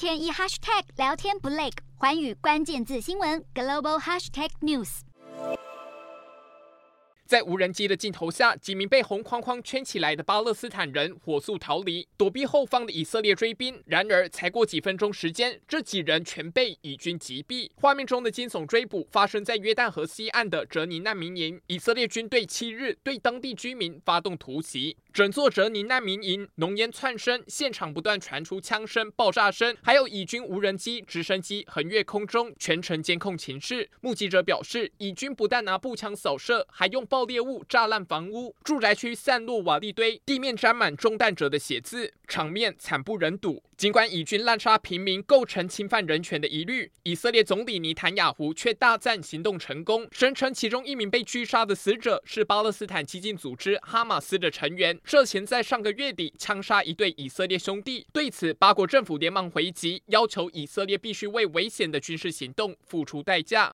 天一 hashtag 聊天不累，环宇关键字新闻 global hashtag news。在无人机的镜头下，几名被红框框圈起来的巴勒斯坦人火速逃离，躲避后方的以色列追兵。然而，才过几分钟时间，这几人全被以军击毙。画面中的惊悚追捕发生在约旦河西岸的哲尼难民营，以色列军队七日对当地居民发动突袭。整座哲尼难民营浓烟窜升，现场不断传出枪声、爆炸声，还有以军无人机、直升机横越空中，全程监控情势。目击者表示，以军不但拿步枪扫射，还用爆裂物炸烂房屋，住宅区散落瓦砾堆，地面沾满中弹者的血渍，场面惨不忍睹。尽管以军滥杀平民构成侵犯人权的疑虑，以色列总理尼坦雅胡却大赞行动成功，声称其中一名被狙杀的死者是巴勒斯坦激进组织哈马斯的成员。涉嫌在上个月底枪杀一对以色列兄弟，对此，巴国政府连忙回击，要求以色列必须为危险的军事行动付出代价。